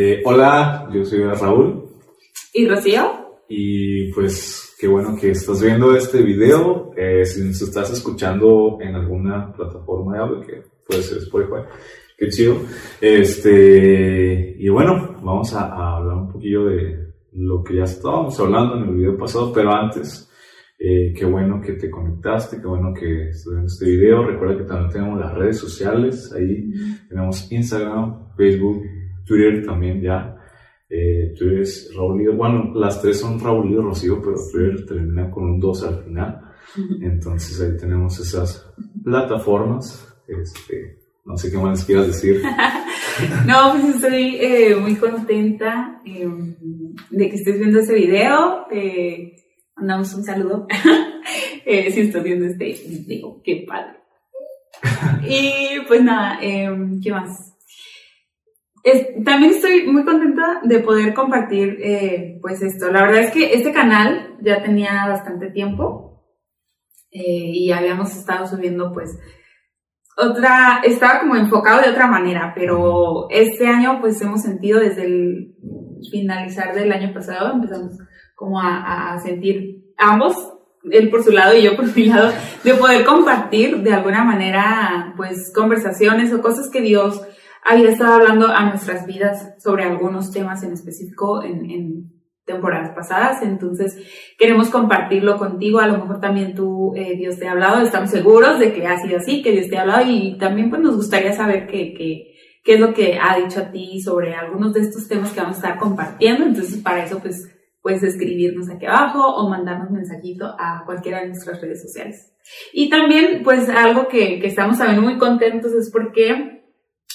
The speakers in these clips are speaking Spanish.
Eh, hola, yo soy Raúl. ¿Y Rocío? Y pues qué bueno que estás viendo este video. Eh, si nos estás escuchando en alguna plataforma de audio, que puede ser Spotify, qué chido. Este, y bueno, vamos a, a hablar un poquillo de lo que ya estábamos hablando en el video pasado, pero antes eh, qué bueno que te conectaste, qué bueno que estás viendo este video. Recuerda que también tenemos las redes sociales, ahí tenemos Instagram, Facebook, Twitter también ya. Eh, Twitter es Raúl bueno, las tres son Raúl y Rocío, pero Twitter termina con un 2 al final. Entonces ahí tenemos esas plataformas. Este, no sé qué más quieras decir. no, pues estoy eh, muy contenta em, de que estés viendo este video. Eh, mandamos un saludo. eh, si estás viendo este video, qué padre. y pues nada, eh, ¿qué más? También estoy muy contenta de poder compartir eh, pues esto. La verdad es que este canal ya tenía bastante tiempo eh, y habíamos estado subiendo pues otra, estaba como enfocado de otra manera, pero este año pues hemos sentido desde el finalizar del año pasado, empezamos como a, sentir ambos, él por su lado y yo por mi lado, de poder compartir de alguna manera, pues, conversaciones o cosas que Dios había estado hablando a nuestras vidas sobre algunos temas en específico en, temporadas pasadas. Entonces, queremos compartirlo contigo. A lo mejor también tú, eh, Dios te ha hablado. Estamos seguros de que ha sido así, que Dios te ha hablado y también pues nos gustaría saber qué es lo que ha dicho a ti sobre algunos de estos temas que vamos a estar compartiendo. Entonces, para eso, pues, puedes escribirnos aquí abajo o mandarnos mensajito a cualquiera de nuestras redes sociales. Y también, pues algo que, que estamos también muy contentos es porque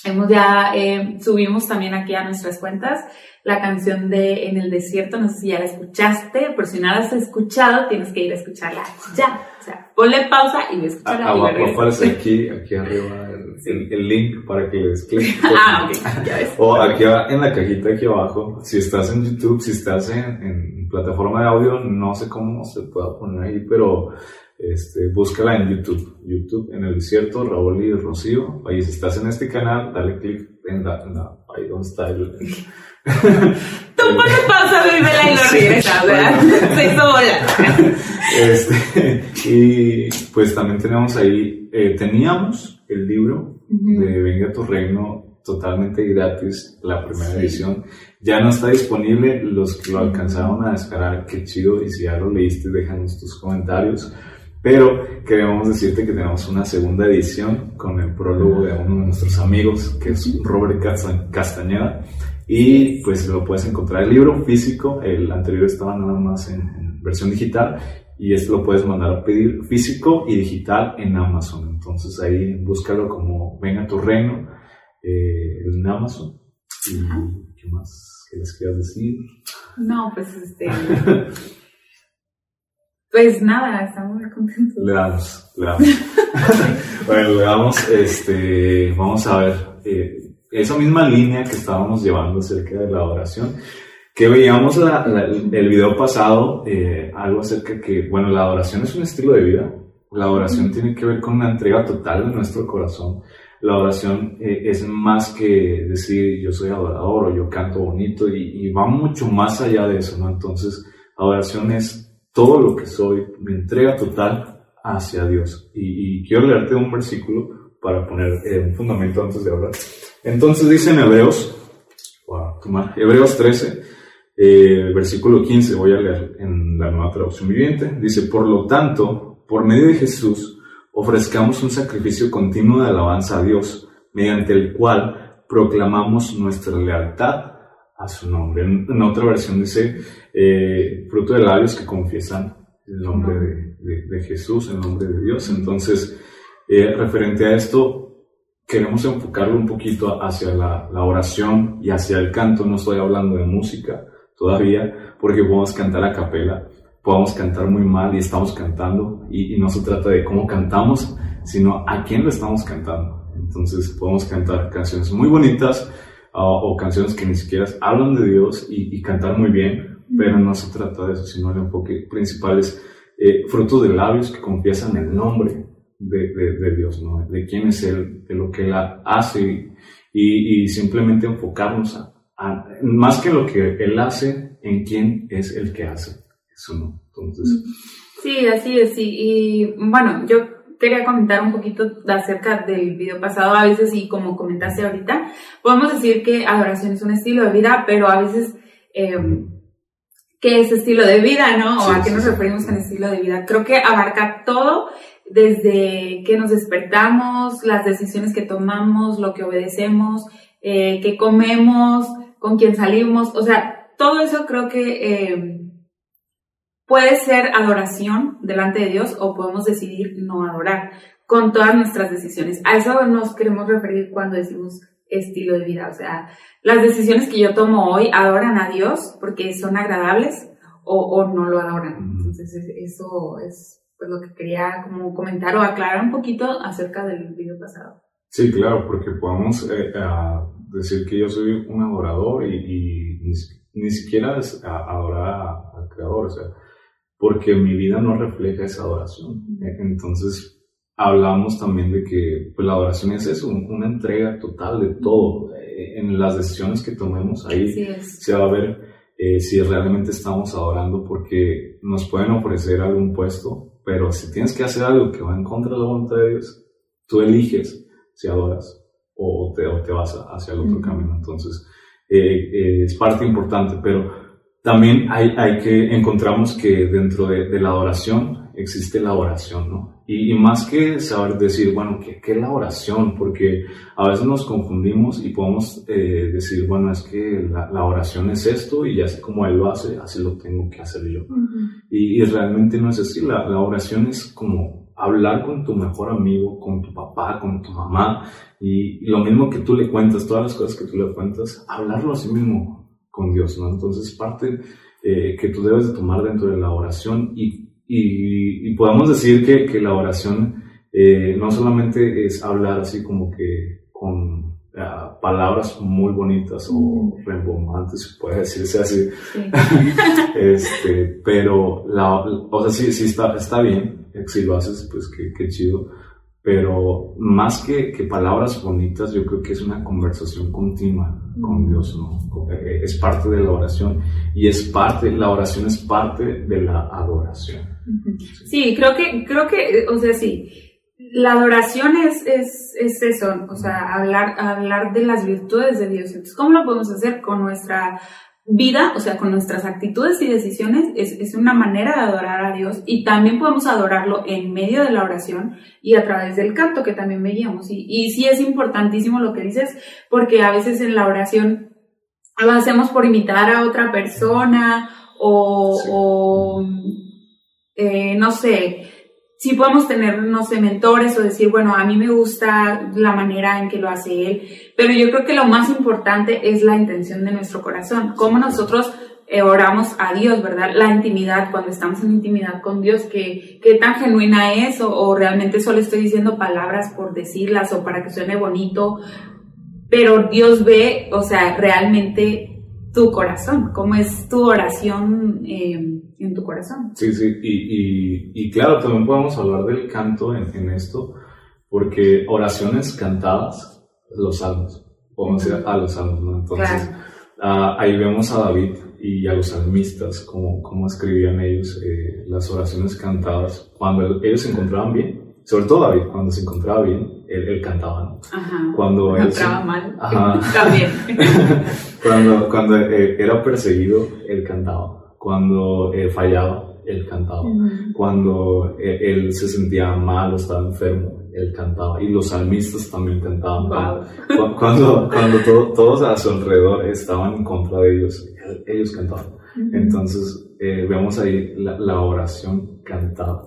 hemos ya, eh, subimos también aquí a nuestras cuentas la canción de En el desierto, no sé si ya la escuchaste, pero si no la has escuchado, tienes que ir a escucharla ya. O sea, ponle pausa y ve a escucharla. Abajo aparece aquí, aquí arriba el, el, link para que le des clic. ah, ok, ya ves. O aquí en la cajita aquí abajo, si estás en YouTube, si estás en, en plataforma de audio, no sé cómo se pueda poner ahí, pero este, búscala en YouTube. YouTube en el desierto, Raúl y Rocío. Ahí si estás en este canal, dale clic en la, en la ahí donde está el... Tú pones pausa, vívela y lo regresas, ¿verdad? Se hizo bola. Este, y pues también tenemos ahí, eh, teníamos el libro de Venga tu Reino totalmente gratis, la primera edición. Ya no está disponible, los que lo alcanzaron a descargar, qué chido, y si ya lo leíste, déjanos tus comentarios. Pero queremos decirte que tenemos una segunda edición con el prólogo de uno de nuestros amigos, que es Robert Castañeda. Y pues lo puedes encontrar el libro físico, el anterior estaba nada más en, versión digital y esto lo puedes mandar a pedir físico y digital en Amazon. Entonces ahí búscalo como Venga tu Reino eh, en Amazon. ¿Y qué más? ¿Qué les quieras decir? No, pues este... pues nada, estamos muy contentos. Le damos, le damos. bueno, le damos, este, vamos a ver. Eh, esa misma línea que estábamos llevando acerca de la oración, que veíamos el video pasado, eh, algo acerca que, bueno, la adoración es un estilo de vida, la oración tiene que ver con una entrega total de nuestro corazón, la oración eh, es más que decir yo soy adorador o yo canto bonito y, va mucho más allá de eso, ¿no? Entonces, adoración es todo lo que soy, mi entrega total hacia Dios. Y, quiero leerte un versículo para poner eh, un fundamento antes de hablar. Entonces dice en Hebreos, Hebreos 13, eh, versículo 15, voy a leer en la nueva traducción viviente, dice, por lo tanto, por medio de Jesús, ofrezcamos un sacrificio continuo de alabanza a Dios, mediante el cual proclamamos nuestra lealtad a su nombre. En, otra versión dice, eh, fruto de labios que confiesan el nombre de, de Jesús, el nombre de Dios. Entonces, eh, referente a esto, queremos enfocarlo un poquito hacia la, oración y hacia el canto. No estoy hablando de música todavía, porque podemos cantar a capela, podemos cantar muy mal y estamos cantando, y, no se trata de cómo cantamos, sino a quién lo estamos cantando. Entonces podemos cantar canciones muy bonitas ah, o canciones que ni siquiera hablan de Dios y, cantar muy bien, pero no se trata de eso, sino el enfoque principal es eh, frutos de labios que confiesan el nombre de, Dios, ¿no? de quién es Él, de lo que Él hace y, simplemente enfocarnos a, más que lo que Él hace, en quién es el que hace. Eso no. Entonces. Sí, así es. Sí. Y bueno, yo quería comentar un poquito acerca del video pasado. A veces, y como comentaste ahorita, podemos decir que adoración es un estilo de vida, pero a veces, eh, ¿qué es estilo de vida, no? O a qué nos referimos con estilo de vida. Creo que abarca todo desde que nos despertamos, las decisiones que tomamos, lo que obedecemos, eh, que comemos, con quién salimos, o sea, todo eso creo que eh, puede ser adoración delante de Dios o podemos decidir no adorar con todas nuestras decisiones. A eso nos queremos referir cuando decimos estilo de vida, o sea, las decisiones que yo tomo hoy adoran a Dios porque son agradables o, o no lo adoran. Entonces, eso es pues, lo que quería como comentar o aclarar un poquito acerca del video pasado. Sí, claro, porque podemos eh, decir que yo soy un adorador y, ni, siquiera es adorar al Creador, o sea, porque mi vida no refleja esa adoración. Entonces, hablamos también de que pues, la adoración es eso, una entrega total de todo. E, en las decisiones que tomemos, ahí se va a ver eh, si realmente estamos adorando, porque nos pueden ofrecer algún puesto, pero si tienes que hacer algo que va en contra de la voluntad de Dios, tú eliges si adoras o te, te vas hacia el otro camino. Entonces, eh, eh, es parte importante, pero también hay, hay que, encontramos que dentro de, de la adoración existe la oración, ¿no? Y, más que saber decir, bueno, ¿qué, ¿qué, es la oración? Porque a veces nos confundimos y podemos eh, decir, bueno, es que la, la, oración es esto y así como Él lo hace, así lo tengo que hacer yo. y, y, realmente no es así, la, la, oración es como hablar con tu mejor amigo, con tu papá, con tu mamá, y, lo mismo que tú le cuentas, todas las cosas que tú le cuentas, hablarlo así mismo con Dios, ¿no? Entonces, parte eh, que tú debes de tomar dentro de la oración y y, podemos decir que, que la oración eh, no solamente es hablar así como que con ah, palabras muy bonitas o rembombantes, puede decirse así, este, pero la, o sea, sí, sí está, está bien, si lo haces, pues qué, qué chido, pero más que, que, palabras bonitas, yo creo que es una conversación continua con Dios, ¿no? Eh, es parte de la oración y es parte, la oración es parte de la adoración. Sí, creo que, creo que, o sea, sí, la adoración es, es, es eso, o sea, hablar, hablar de las virtudes de Dios. Entonces, ¿cómo lo podemos hacer? Con nuestra vida, o sea, con nuestras actitudes y decisiones, es, es, una manera de adorar a Dios y también podemos adorarlo en medio de la oración y a través del canto que también veíamos. Y, y sí es importantísimo lo que dices, porque a veces en la oración lo hacemos por imitar a otra persona o, o eh, no sé, sí podemos tener, no sé, mentores o decir, bueno, a mí me gusta la manera en que lo hace él, pero yo creo que lo más importante es la intención de nuestro corazón, cómo nosotros eh, oramos a Dios, ¿verdad? La intimidad, cuando estamos en intimidad con Dios, qué, qué tan genuina es o, o realmente solo estoy diciendo palabras por decirlas o para que suene bonito, pero Dios ve, o sea, realmente tu corazón, cómo es tu oración eh, en tu corazón. Sí, sí, y, y, claro, también podemos hablar del canto en, en esto, porque oraciones cantadas, los salmos, podemos decir a los salmos, ¿no? Entonces, ah, ahí vemos a David y a los salmistas, cómo, cómo escribían ellos eh, las oraciones cantadas cuando ellos se encontraban bien sobre todo David, cuando se encontraba bien, él, cantaba, ¿no? Ajá. Cuando él encontraba mal, también. cuando cuando eh, era perseguido, él cantaba. Cuando eh, fallaba, él cantaba. Cuando eh, él se sentía mal o estaba enfermo, él cantaba. Y los salmistas también cantaban. Cuando, cuando, todos a su alrededor estaban en contra de ellos, ellos cantaban. Entonces, vemos ahí la, la oración cantada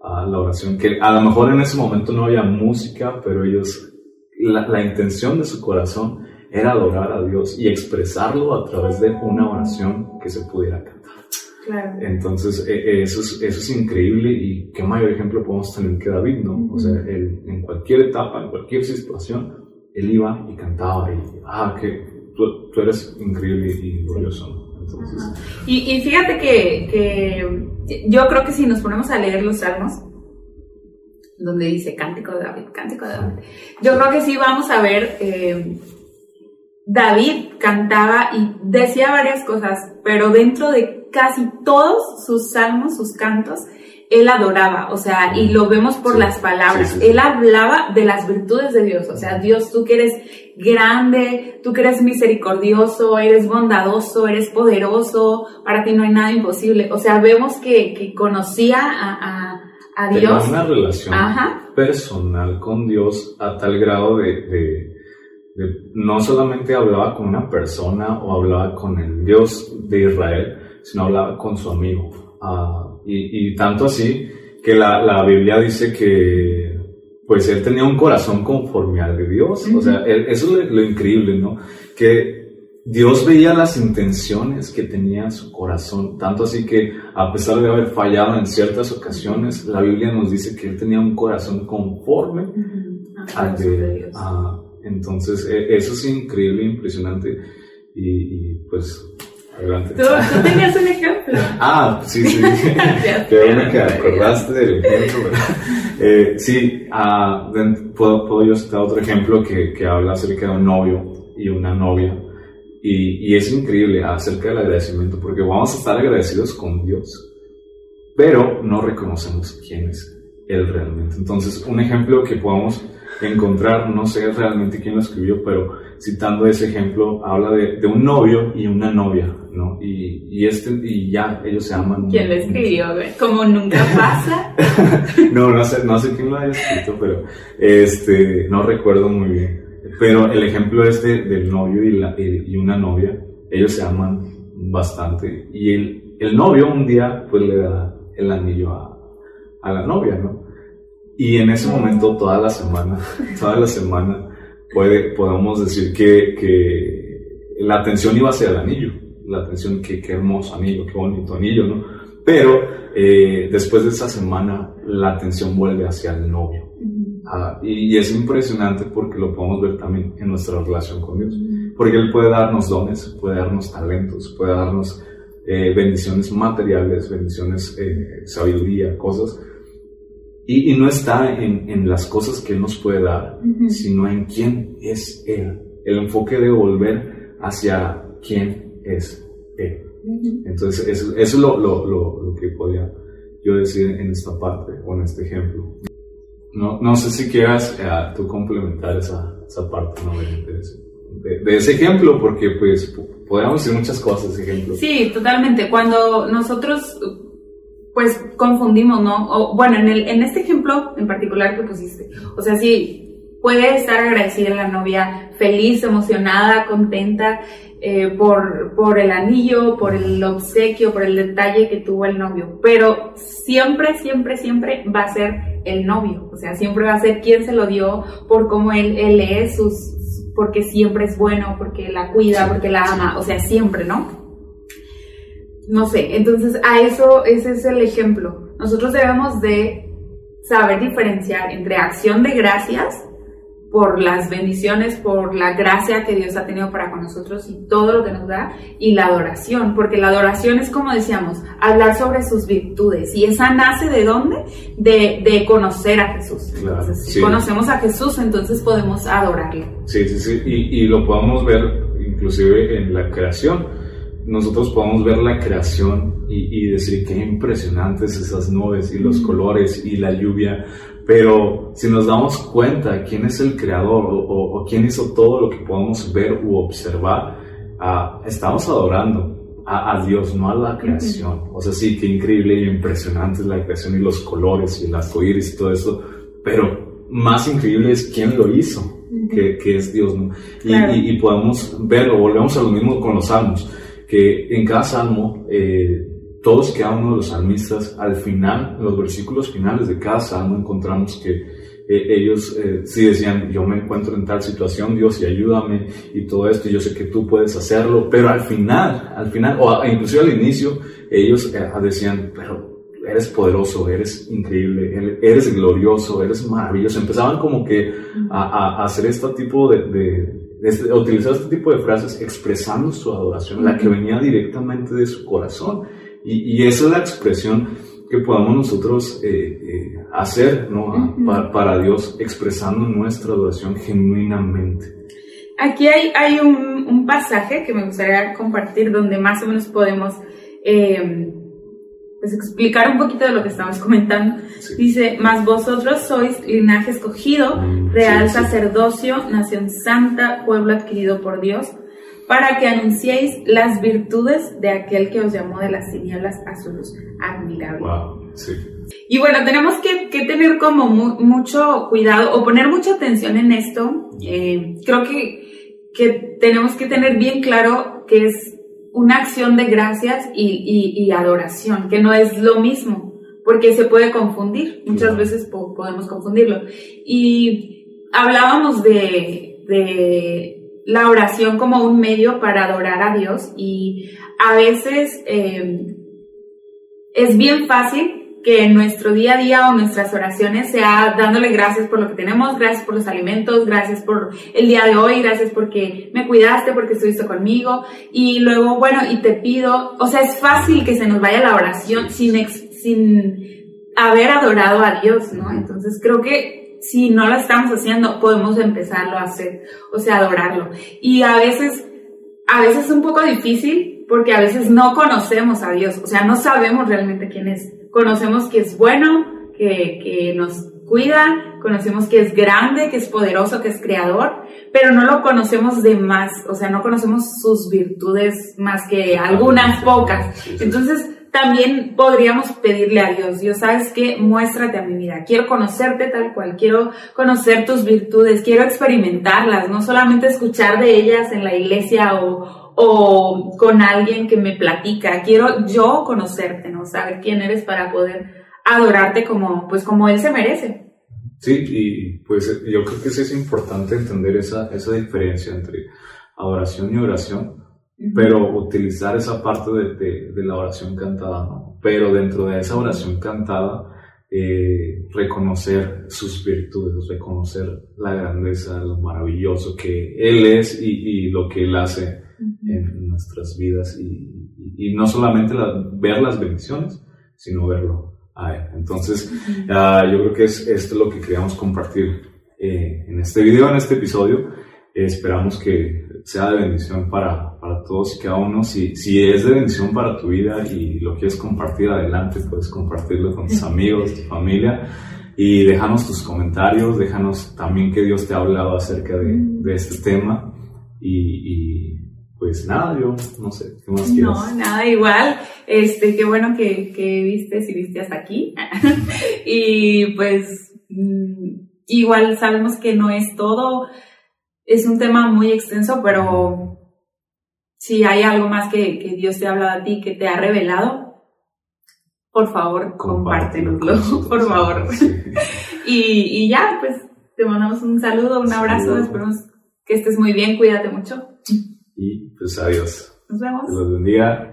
a la oración, que a lo mejor en ese momento no había música, pero ellos, la, la, intención de su corazón era adorar a Dios y expresarlo a través de una oración que se pudiera cantar. Claro. Entonces, e, e, eso es, eso es increíble y qué mayor ejemplo podemos tener que David, ¿no? O sea, él, en cualquier etapa, en cualquier situación, él iba y cantaba y, ah, que tú, tú eres increíble y glorioso, ¿no? Y, y, fíjate que, que, yo creo que si nos ponemos a leer los salmos, donde dice Cántico de David, Cántico de David, yo creo que sí vamos a ver eh, David cantaba y decía varias cosas, pero dentro de casi todos sus salmos, sus cantos, él adoraba, o sea, y lo vemos por las palabras. Él hablaba de las virtudes de Dios, o sea, Dios, tú que eres grande, tú que eres misericordioso, eres bondadoso, eres poderoso, para ti no hay nada imposible. O sea, vemos que, que conocía a, a, Dios. Tenía una relación personal con Dios a tal grado de, no solamente hablaba con una persona o hablaba con el Dios de Israel, sino hablaba con su amigo. Ah, y, tanto así que la, la Biblia dice que pues él tenía un corazón conforme al de Dios. O sea, eso es lo, increíble, ¿no? Que Dios veía las intenciones que tenía en su corazón, tanto así que a pesar de haber fallado en ciertas ocasiones, la Biblia nos dice que él tenía un corazón conforme al de Dios. Entonces, e, eso es increíble, impresionante y, y pues Adelante. ¿Tú, tenías un ejemplo. ah, sí, sí. Qué bueno que acordaste del ejemplo. Eh, sí, ah, puedo, puedo, yo citar otro ejemplo que, que, habla acerca de un novio y una novia. Y, y es increíble acerca del agradecimiento, porque vamos a estar agradecidos con Dios, pero no reconocemos quién es Él realmente. Entonces, un ejemplo que podamos encontrar, no sé realmente quién lo escribió, pero citando ese ejemplo, habla de, de un novio y una novia, ¿no? Y, y, este, y ya, ellos se aman. ¿Quién lo escribió? Como nunca pasa. no, no sé, no sé quién lo haya escrito, pero este, no recuerdo muy bien. Pero el ejemplo este del novio y, la, y una novia, ellos se aman bastante. Y el, el novio un día, pues le da el anillo a, a la novia, ¿no? Y en ese momento, toda la semana, toda la semana, puede, podemos decir que, que la atención iba hacia el anillo. La atención, que qué hermoso anillo, qué bonito anillo, ¿no? Pero eh, después de esa semana, la atención vuelve hacia el novio. Ah, y, es impresionante porque lo podemos ver también en nuestra relación con Dios. Porque Él puede darnos dones, puede darnos talentos, puede darnos eh, bendiciones materiales, bendiciones, eh, sabiduría, cosas y, y no está en, en, las cosas que Él nos puede dar, sino en quién es Él. El enfoque de volver hacia quién es Él. Entonces, eso, eso es lo, lo, lo, que podía yo decir en esta parte o en este ejemplo. No, no sé si quieras eh, tú complementar esa, esa parte ¿no? de, de, ese ejemplo, porque pues podríamos decir muchas cosas, ejemplo. Sí, totalmente. Cuando nosotros pues confundimos, ¿no? O, bueno, en, el, en este ejemplo en particular que pusiste, o sea, sí, puede estar agradecida la novia, feliz, emocionada, contenta eh, por, por el anillo, por el obsequio, por el detalle que tuvo el novio, pero siempre, siempre, siempre va a ser el novio, o sea, siempre va a ser quien se lo dio por cómo él, él es, sus, porque siempre es bueno, porque la cuida, porque la ama, o sea, siempre, ¿no? No sé, entonces a eso, ese es el ejemplo. Nosotros debemos de saber diferenciar entre acción de gracias por las bendiciones, por la gracia que Dios ha tenido para con nosotros y todo lo que nos da, y la adoración, porque la adoración es como decíamos, hablar sobre sus virtudes, y esa nace de dónde? De, de conocer a Jesús. si conocemos a Jesús, entonces podemos adorarle. Sí, sí, sí, y, y lo podemos ver inclusive en la creación nosotros podemos ver la creación y, decir qué impresionantes esas nubes y los colores y la lluvia, pero si nos damos cuenta quién es el creador o, quién hizo todo lo que podemos ver u observar, ah, estamos adorando a, Dios, no a la creación. O sea, sí, qué increíble y impresionante es la creación y los colores y el arcoíris y todo eso, pero más increíble es quién lo hizo. Que, es Dios, ¿no? Y, y podemos verlo, volvemos a lo mismo con los salmos que en cada salmo, eh, todos que cada uno de los salmistas, al final, en los versículos finales de cada salmo, encontramos que eh, ellos eh, sí decían, yo me encuentro en tal situación, Dios, y ayúdame, y todo esto, y yo sé que tú puedes hacerlo, pero al final, al final, o inclusive al inicio, ellos decían, pero eres poderoso, eres increíble, eres glorioso, eres maravilloso. Empezaban como que a, a hacer este tipo de este, utilizar este tipo de frases expresando su adoración, la que venía directamente de su corazón. Y, y esa es la expresión que podamos nosotros eh, eh, hacer ¿no? para, Dios, expresando nuestra adoración genuinamente. aquí hay, hay un, un, pasaje que me gustaría compartir donde más o menos podemos eh, pues explicar un poquito de lo que estamos comentando. Dice, mas vosotros sois linaje escogido, mm, real sacerdocio, nación santa, pueblo adquirido por Dios, para que anunciéis las virtudes de aquel que os llamó de las tinieblas a su luz admirable. Wow, sí. Y bueno, tenemos que, que tener como mucho cuidado o poner mucha atención en esto. Eh, creo que, que tenemos que tener bien claro que es una acción de gracias y, y, adoración, que no es lo mismo, porque se puede confundir, muchas veces podemos confundirlo. Y hablábamos de, de, la oración como un medio para adorar a Dios y a veces eh, es bien fácil que nuestro día a día o nuestras oraciones sea dándole gracias por lo que tenemos, gracias por los alimentos, gracias por el día de hoy, gracias porque me cuidaste, porque estuviste conmigo y luego, bueno, y te pido, o sea, es fácil que se nos vaya la oración sin, sin haber adorado a Dios, ¿no? Entonces creo que si no lo estamos haciendo, podemos empezarlo a hacer, o sea, adorarlo. Y a veces, a veces es un poco difícil porque a veces no conocemos a Dios, o sea, no sabemos realmente quién es conocemos que es bueno, que, que nos cuida, conocemos que es grande, que es poderoso, que es creador, pero no lo conocemos de más, o sea, no conocemos sus virtudes más que algunas pocas. Entonces, también podríamos pedirle a Dios, Dios, ¿sabes qué? Muéstrate a mi vida. Quiero conocerte tal cual, quiero conocer tus virtudes, quiero experimentarlas, no solamente escuchar de ellas en la iglesia o, o con alguien que me platica. Quiero yo conocerte, ¿no? Saber quién eres para poder adorarte como, pues como él se merece. Sí, y pues yo creo que sí es importante entender esa, esa diferencia entre adoración y oración, pero utilizar esa parte de, de, la oración cantada, ¿no? Pero dentro de esa oración cantada, eh, reconocer sus virtudes, reconocer la grandeza, lo maravilloso que Él es y, y lo que Él hace en nuestras vidas y, y, no solamente ver las bendiciones, sino verlo a Él. Entonces, ah, yo creo que es esto lo que queríamos compartir eh, en este video, en este episodio. Esperamos que sea de bendición para, para todos y cada uno. Si, si es de bendición para tu vida y lo quieres compartir adelante, puedes compartirlo con tus amigos, tu familia. Y déjanos tus comentarios, déjanos también que Dios te ha hablado acerca de, de este tema. y, y pues nada, yo no sé, ¿qué más quieres? No, nada, igual, este, qué bueno que, que viste, si viste hasta aquí. y pues, mm, igual sabemos que no es todo, es un tema muy extenso, pero si hay algo más que, que Dios te ha hablado a ti, que te ha revelado, por favor, compártelo, por favor. y, y ya, pues, te mandamos un saludo, un abrazo, esperamos que estés muy bien, cuídate mucho. Y pues adiós. Nos vemos. Los bendiga.